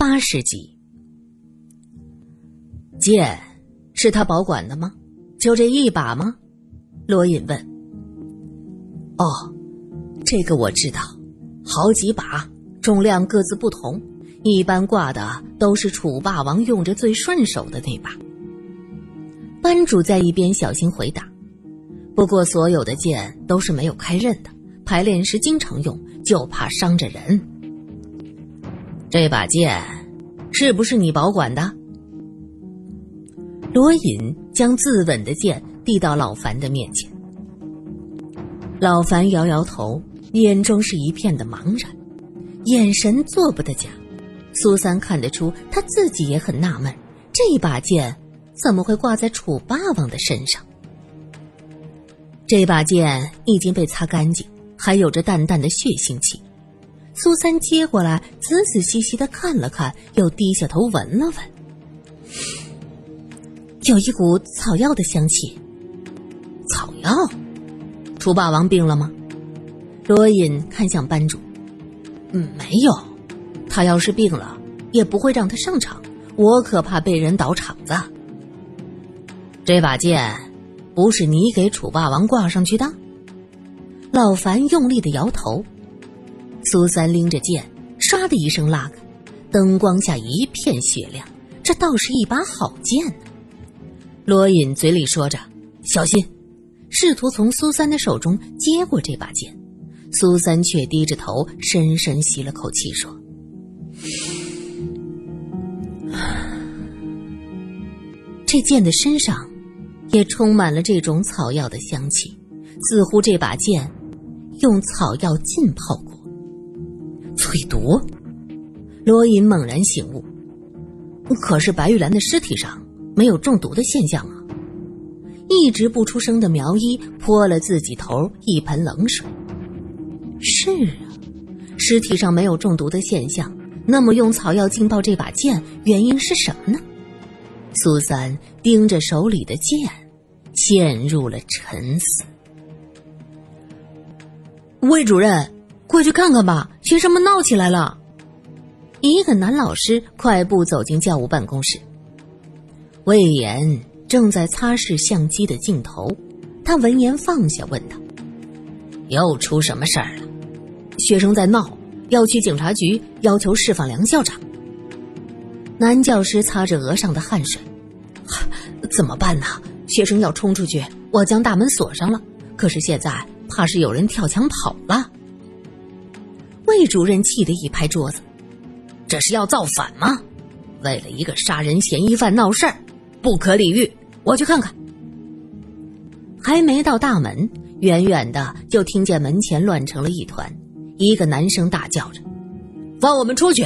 八十集。剑是他保管的吗？就这一把吗？罗隐问。哦，这个我知道，好几把，重量各自不同，一般挂的都是楚霸王用着最顺手的那把。班主在一边小心回答。不过，所有的剑都是没有开刃的，排练时经常用，就怕伤着人。这把剑是不是你保管的？罗隐将自刎的剑递到老樊的面前。老樊摇摇头，眼中是一片的茫然，眼神做不得假。苏三看得出，他自己也很纳闷，这把剑怎么会挂在楚霸王的身上？这把剑已经被擦干净，还有着淡淡的血腥气。苏三接过来，仔仔细细的看了看，又低下头闻了闻，有一股草药的香气。草药？楚霸王病了吗？罗隐看向班主，嗯，没有。他要是病了，也不会让他上场。我可怕被人倒场子。这把剑。不是你给楚霸王挂上去的？老樊用力的摇头。苏三拎着剑，唰的一声拉开，灯光下一片雪亮。这倒是一把好剑呢。罗隐嘴里说着：“小心！”试图从苏三的手中接过这把剑，苏三却低着头，深深吸了口气，说：“这剑的身上。”也充满了这种草药的香气，似乎这把剑用草药浸泡过。淬毒，罗隐猛然醒悟。可是白玉兰的尸体上没有中毒的现象啊！一直不出声的苗一泼了自己头一盆冷水。是啊，尸体上没有中毒的现象，那么用草药浸泡这把剑，原因是什么呢？苏三盯着手里的剑，陷入了沉思。魏主任，过去看看吧，学生们闹起来了。一个男老师快步走进教务办公室。魏延正在擦拭相机的镜头，他闻言放下，问道：“又出什么事儿了？”学生在闹，要去警察局要求释放梁校长。男教师擦着额上的汗水，怎么办呢？学生要冲出去，我将大门锁上了。可是现在怕是有人跳墙跑了。魏主任气得一拍桌子：“这是要造反吗？为了一个杀人嫌疑犯闹事儿，不可理喻！我去看看。”还没到大门，远远的就听见门前乱成了一团。一个男生大叫着：“放我们出去！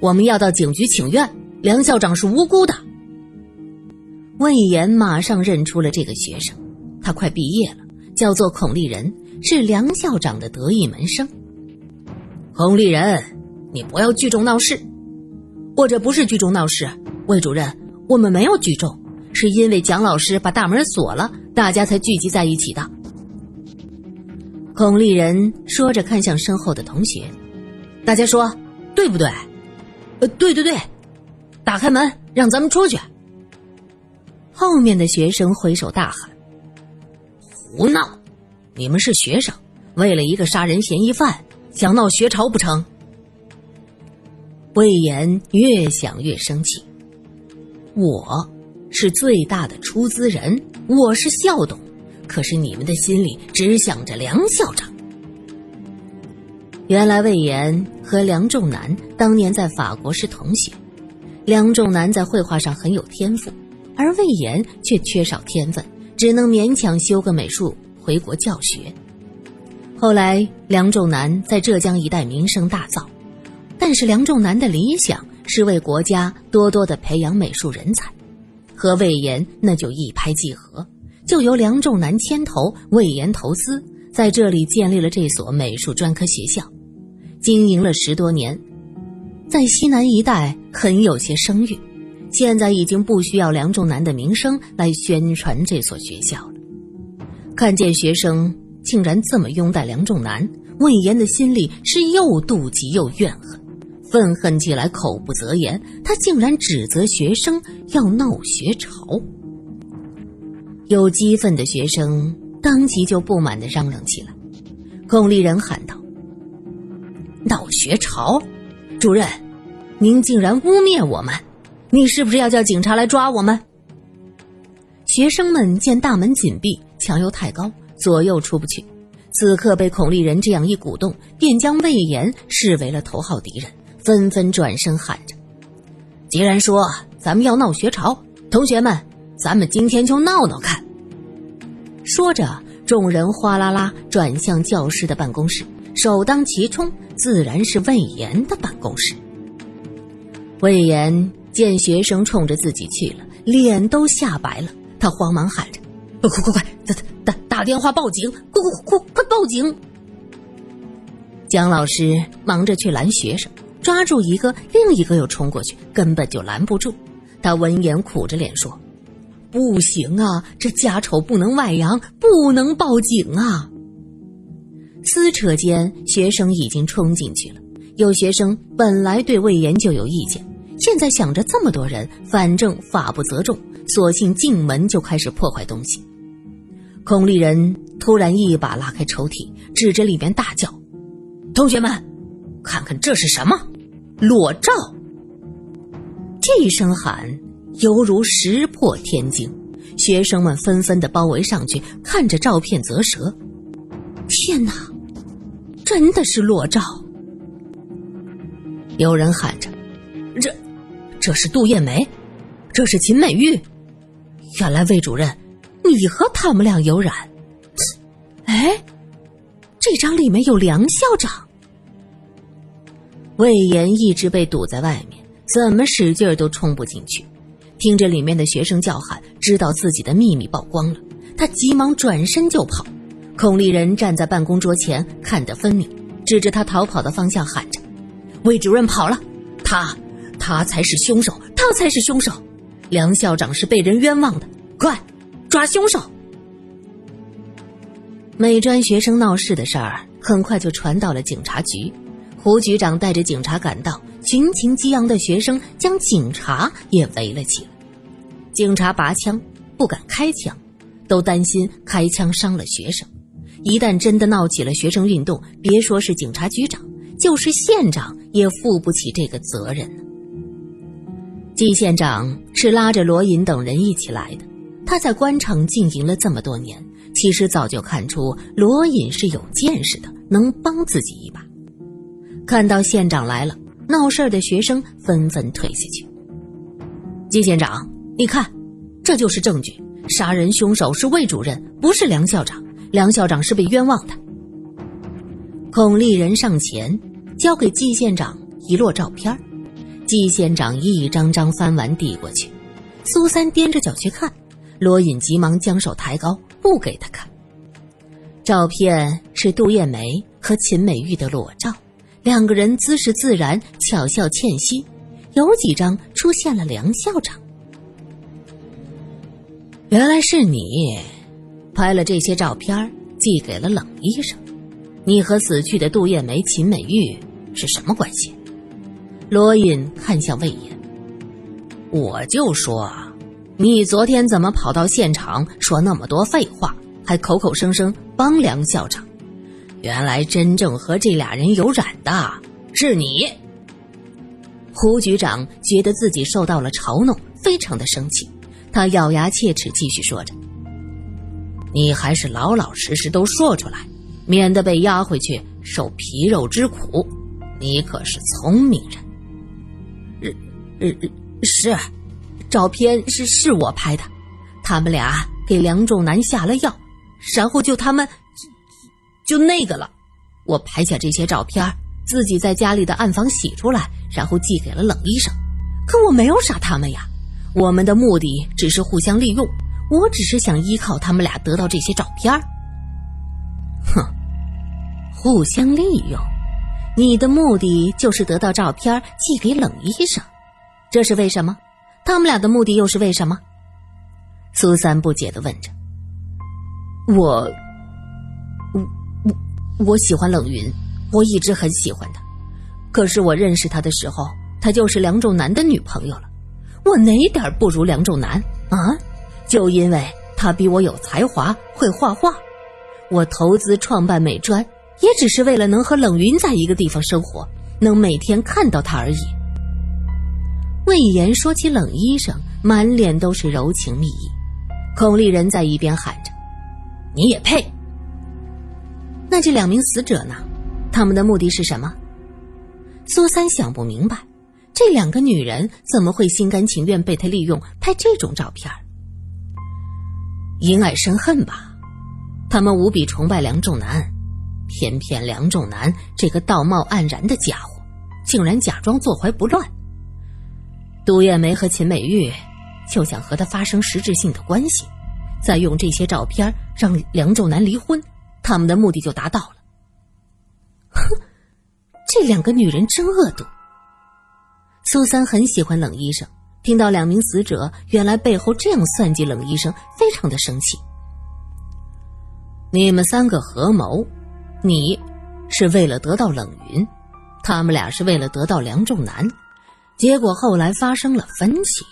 我们要到警局请愿。”梁校长是无辜的。魏延马上认出了这个学生，他快毕业了，叫做孔立人，是梁校长的得意门生。孔立人，你不要聚众闹事。我这不是聚众闹事，魏主任，我们没有聚众，是因为蒋老师把大门锁了，大家才聚集在一起的。孔立人说着，看向身后的同学，大家说对不对？呃，对对对。打开门，让咱们出去。后面的学生挥手大喊：“胡闹！你们是学生，为了一个杀人嫌疑犯想闹学潮不成？”魏延越想越生气：“我是最大的出资人，我是校董，可是你们的心里只想着梁校长。”原来魏延和梁仲南当年在法国是同学。梁仲南在绘画上很有天赋，而魏延却缺少天分，只能勉强修个美术回国教学。后来，梁仲南在浙江一带名声大噪，但是梁仲南的理想是为国家多多的培养美术人才，和魏延那就一拍即合，就由梁仲南牵头，魏延投资，在这里建立了这所美术专科学校，经营了十多年。在西南一带很有些声誉，现在已经不需要梁仲南的名声来宣传这所学校了。看见学生竟然这么拥戴梁仲南，魏延的心里是又妒忌又怨恨，愤恨起来，口不择言。他竟然指责学生要闹学潮。有激愤的学生当即就不满的嚷嚷起来。孔立人喊道：“闹学潮，主任，您竟然污蔑我们！你是不是要叫警察来抓我们？”学生们见大门紧闭，墙又太高，左右出不去。此刻被孔立人这样一鼓动，便将魏延视为了头号敌人，纷纷转身喊着：“既然说咱们要闹学潮，同学们，咱们今天就闹闹看。”说着，众人哗啦啦转向教师的办公室，首当其冲自然是魏延的办公室。魏延见学生冲着自己去了，脸都吓白了，他慌忙喊着：“快快快，打打打电话报警！快快快快！”报警！姜老师忙着去拦学生，抓住一个，另一个又冲过去，根本就拦不住。他闻言苦着脸说：“不行啊，这家丑不能外扬，不能报警啊！”撕扯间，学生已经冲进去了。有学生本来对魏延就有意见，现在想着这么多人，反正法不责众，索性进门就开始破坏东西。孔立人。突然，一把拉开抽屉，指着里面大叫：“同学们，看看这是什么？裸照！”这一声喊犹如石破天惊，学生们纷纷的包围上去，看着照片啧舌：“天哪，真的是裸照！”有人喊着：“这，这是杜艳梅，这是秦美玉，原来魏主任，你和他们俩有染。”哎，这张里面有梁校长。魏延一直被堵在外面，怎么使劲都冲不进去。听着里面的学生叫喊，知道自己的秘密曝光了，他急忙转身就跑。孔立人站在办公桌前，看得分明，指着他逃跑的方向喊着：“魏主任跑了，他，他才是凶手，他才是凶手！梁校长是被人冤枉的，快，抓凶手！”美专学生闹事的事儿很快就传到了警察局，胡局长带着警察赶到，群情激昂的学生将警察也围了起来。警察拔枪不敢开枪，都担心开枪伤了学生。一旦真的闹起了学生运动，别说是警察局长，就是县长也负不起这个责任。季县长是拉着罗隐等人一起来的，他在官场经营了这么多年。其实早就看出罗隐是有见识的，能帮自己一把。看到县长来了，闹事的学生纷纷退下去。季县长，你看，这就是证据，杀人凶手是魏主任，不是梁校长。梁校长是被冤枉的。孔立人上前，交给季县长一摞照片季县长一张张翻完，递过去。苏三踮着脚去看，罗隐急忙将手抬高。不给他看，照片是杜艳梅和秦美玉的裸照，两个人姿势自然，巧笑倩兮。有几张出现了梁校长，原来是你拍了这些照片寄给了冷医生。你和死去的杜艳梅、秦美玉是什么关系？罗隐看向魏延，我就说。你昨天怎么跑到现场说那么多废话，还口口声声帮梁校长？原来真正和这俩人有染的是你。胡局长觉得自己受到了嘲弄，非常的生气，他咬牙切齿，继续说着：“你还是老老实实都说出来，免得被押回去受皮肉之苦。你可是聪明人。”“是，是。”照片是是我拍的，他们俩给梁仲南下了药，然后就他们就那个了。我拍下这些照片，自己在家里的暗房洗出来，然后寄给了冷医生。可我没有杀他们呀，我们的目的只是互相利用。我只是想依靠他们俩得到这些照片。哼，互相利用，你的目的就是得到照片寄给冷医生，这是为什么？他们俩的目的又是为什么？苏三不解的问着。我，我我我喜欢冷云，我一直很喜欢他。可是我认识他的时候，他就是梁仲南的女朋友了。我哪点不如梁仲南啊？就因为他比我有才华，会画画。我投资创办美专，也只是为了能和冷云在一个地方生活，能每天看到他而已。魏延说起冷医生，满脸都是柔情蜜意。孔丽人在一边喊着：“你也配！”那这两名死者呢？他们的目的是什么？苏三想不明白，这两个女人怎么会心甘情愿被他利用拍这种照片？因爱生恨吧。他们无比崇拜梁仲南，偏偏梁仲南这个道貌岸然的家伙，竟然假装坐怀不乱。杜艳梅和秦美玉就想和他发生实质性的关系，再用这些照片让梁仲南离婚，他们的目的就达到了。哼，这两个女人真恶毒。苏三很喜欢冷医生，听到两名死者原来背后这样算计冷医生，非常的生气。你们三个合谋，你是为了得到冷云，他们俩是为了得到梁仲南，结果后来发生了分歧，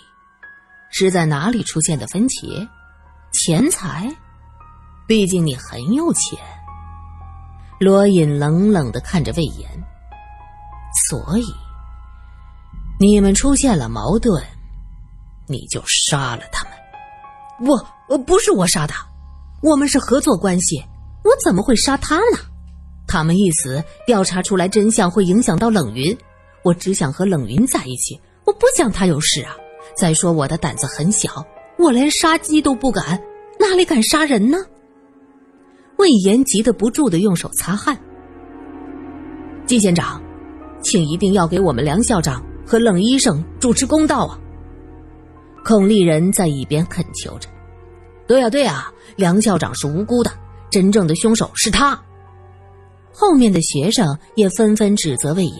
是在哪里出现的分歧？钱财？毕竟你很有钱。罗隐冷冷的看着魏延，所以你们出现了矛盾，你就杀了他们。我，呃，不是我杀的。我们是合作关系，我怎么会杀他呢？他们一死，调查出来真相会影响到冷云。我只想和冷云在一起，我不想他有事啊。再说我的胆子很小，我连杀鸡都不敢，哪里敢杀人呢？魏延急得不住的用手擦汗。季县长，请一定要给我们梁校长和冷医生主持公道啊！孔立人在一边恳求着。对呀，对呀。梁校长是无辜的，真正的凶手是他。后面的学生也纷纷指责魏延。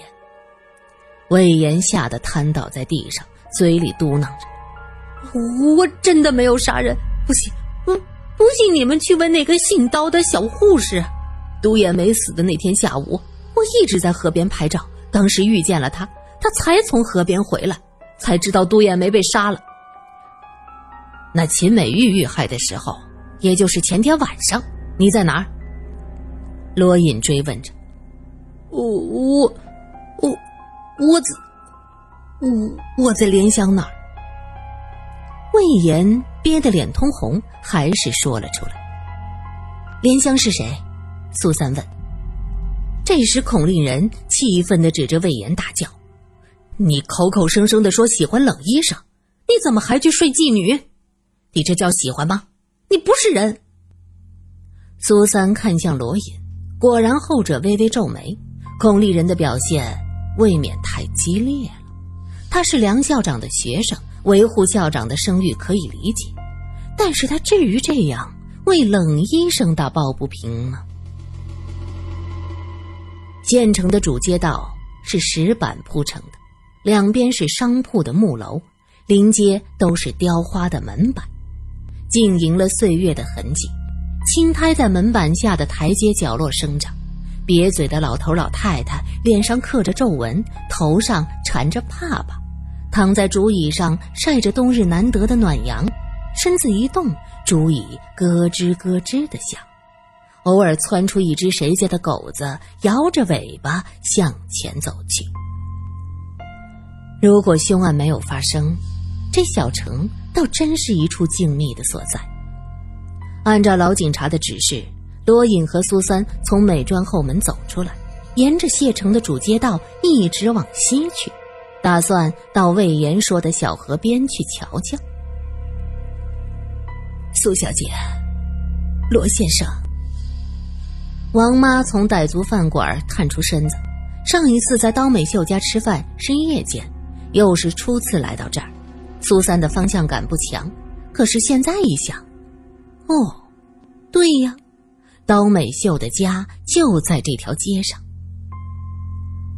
魏延吓得瘫倒在地上，嘴里嘟囔着：“我真的没有杀人，不信，不不信你们去问那个姓刀的小护士。杜艳梅死的那天下午，我一直在河边拍照，当时遇见了他，他才从河边回来，才知道杜艳梅被杀了。那秦美玉遇害的时候。”也就是前天晚上，你在哪儿？罗隐追问着。我我我我在我我在莲香那儿。魏延憋得脸通红，还是说了出来。莲香是谁？苏三问。这时，孔令人气愤的指着魏延大叫：“你口口声声的说喜欢冷医生，你怎么还去睡妓女？你这叫喜欢吗？”你不是人。苏三看向罗隐，果然后者微微皱眉。孔令人的表现未免太激烈了。他是梁校长的学生，维护校长的声誉可以理解，但是他至于这样为冷医生打抱不平吗？县城的主街道是石板铺成的，两边是商铺的木楼，临街都是雕花的门板。经营了岁月的痕迹，青苔在门板下的台阶角落生长。瘪嘴的老头老太太脸上刻着皱纹，头上缠着帕帕，躺在竹椅上晒着冬日难得的暖阳，身子一动，竹椅咯吱咯吱的响。偶尔窜出一只谁家的狗子，摇着尾巴向前走去。如果凶案没有发生，这小城。倒真是一处静谧的所在。按照老警察的指示，罗隐和苏三从美专后门走出来，沿着谢城的主街道一直往西去，打算到魏延说的小河边去瞧瞧。苏小姐，罗先生，王妈从傣族饭馆探出身子，上一次在刀美秀家吃饭是夜间，又是初次来到这儿。苏三的方向感不强，可是现在一想，哦，对呀，刀美秀的家就在这条街上。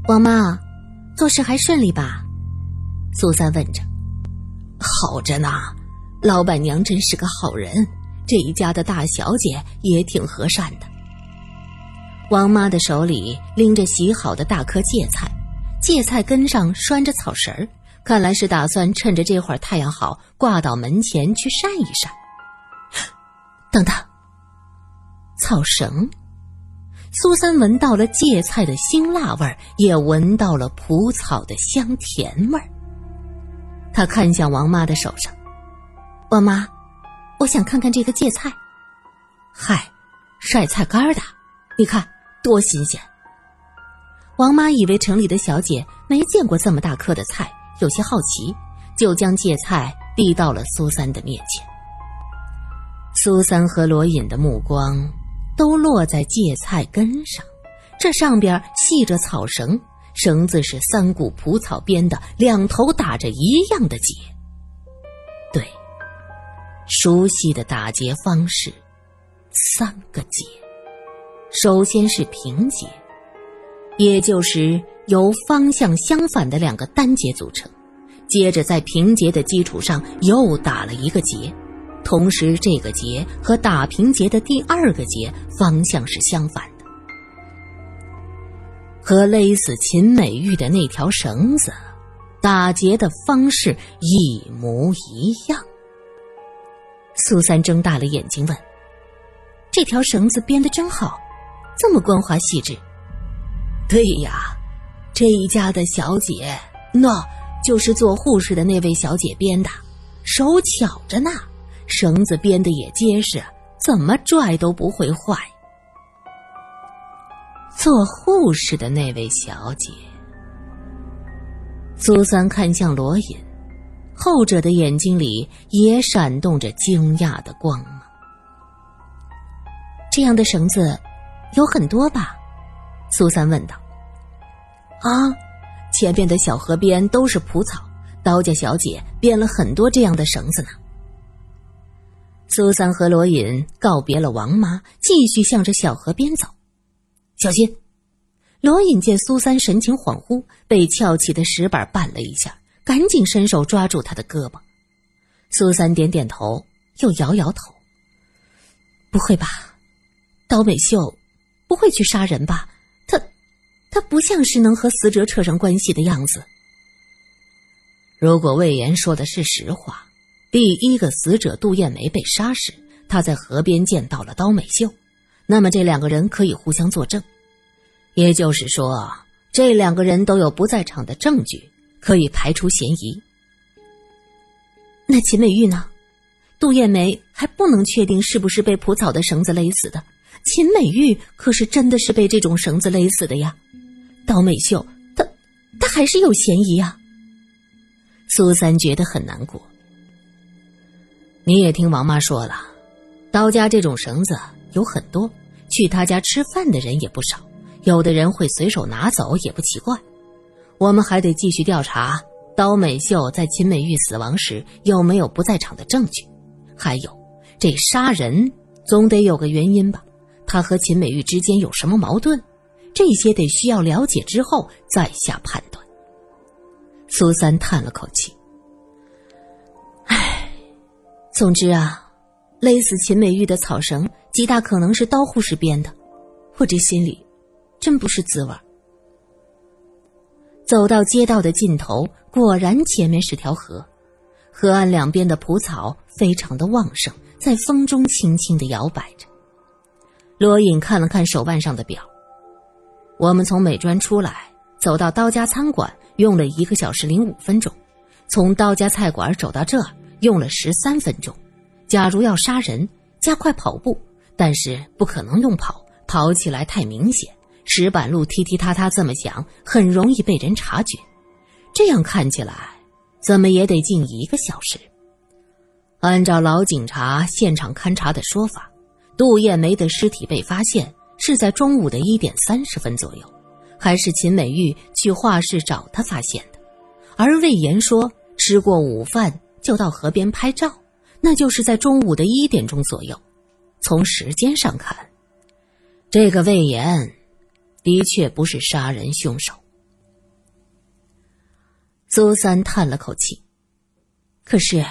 王妈，做事还顺利吧？苏三问着。好着呢，老板娘真是个好人，这一家的大小姐也挺和善的。王妈的手里拎着洗好的大颗芥菜，芥菜根上拴着草绳儿，看来是打算趁着这会儿太阳好，挂到门前去晒一晒。等等，草绳。苏三闻到了芥菜的辛辣味儿，也闻到了蒲草的香甜味儿。他看向王妈的手上，王妈，我想看看这个芥菜。嗨，晒菜干的，你看多新鲜。王妈以为城里的小姐没见过这么大颗的菜，有些好奇，就将芥菜递到了苏三的面前。苏三和罗隐的目光。都落在芥菜根上，这上边系着草绳，绳子是三股蒲草编的，两头打着一样的结。对，熟悉的打结方式，三个结。首先是平结，也就是由方向相反的两个单结组成，接着在平结的基础上又打了一个结。同时，这个结和打平结的第二个结方向是相反的，和勒死秦美玉的那条绳子打结的方式一模一样。苏三睁大了眼睛问：“这条绳子编的真好，这么光滑细致？”“对呀，这一家的小姐，那就是做护士的那位小姐编的，手巧着呢。”绳子编的也结实，怎么拽都不会坏。做护士的那位小姐，苏三看向罗隐，后者的眼睛里也闪动着惊讶的光芒。这样的绳子有很多吧？苏三问道。啊，前边的小河边都是蒲草，刀家小姐编了很多这样的绳子呢。苏三和罗隐告别了王妈，继续向着小河边走。小心！罗隐见苏三神情恍惚，被翘起的石板绊了一下，赶紧伸手抓住他的胳膊。苏三点点头，又摇摇头：“不会吧？刀美秀不会去杀人吧？他，他不像是能和死者扯上关系的样子。如果魏延说的是实话。”第一个死者杜艳梅被杀时，他在河边见到了刀美秀，那么这两个人可以互相作证，也就是说，这两个人都有不在场的证据，可以排除嫌疑。那秦美玉呢？杜艳梅还不能确定是不是被蒲草的绳子勒死的，秦美玉可是真的是被这种绳子勒死的呀。刀美秀，她，她还是有嫌疑啊。苏三觉得很难过。你也听王妈说了，刀家这种绳子有很多，去他家吃饭的人也不少，有的人会随手拿走也不奇怪。我们还得继续调查刀美秀在秦美玉死亡时有没有不在场的证据，还有这杀人总得有个原因吧？他和秦美玉之间有什么矛盾？这些得需要了解之后再下判断。苏三叹了口气。总之啊，勒死秦美玉的草绳极大可能是刀护士编的，我这心里真不是滋味。走到街道的尽头，果然前面是条河，河岸两边的蒲草非常的旺盛，在风中轻轻的摇摆着。罗隐看了看手腕上的表，我们从美专出来，走到刀家餐馆用了一个小时零五分钟，从刀家菜馆走到这儿。用了十三分钟。假如要杀人，加快跑步，但是不可能用跑，跑起来太明显。石板路踢踢踏踏这么响，很容易被人察觉。这样看起来，怎么也得近一个小时。按照老警察现场勘查的说法，杜艳梅的尸体被发现是在中午的一点三十分左右，还是秦美玉去画室找她发现的。而魏延说吃过午饭。就到河边拍照，那就是在中午的一点钟左右。从时间上看，这个魏延的确不是杀人凶手。苏三叹了口气。可是，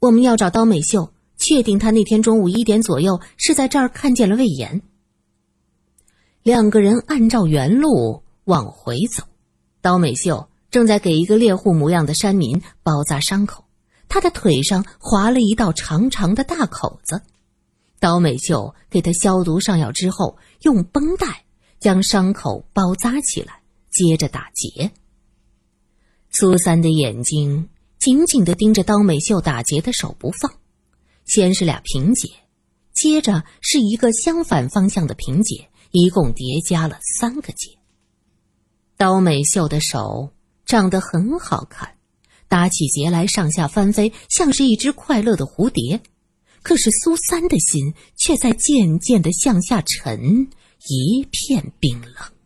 我们要找刀美秀，确定他那天中午一点左右是在这儿看见了魏延。两个人按照原路往回走，刀美秀正在给一个猎户模样的山民包扎伤口，他的腿上划了一道长长的大口子。刀美秀给他消毒上药之后，用绷带将伤口包扎起来，接着打结。苏三的眼睛紧紧的盯着刀美秀打结的手不放，先是俩平结，接着是一个相反方向的平结，一共叠加了三个结。刀美秀的手长得很好看，打起结来上下翻飞，像是一只快乐的蝴蝶。可是苏三的心却在渐渐的向下沉，一片冰冷。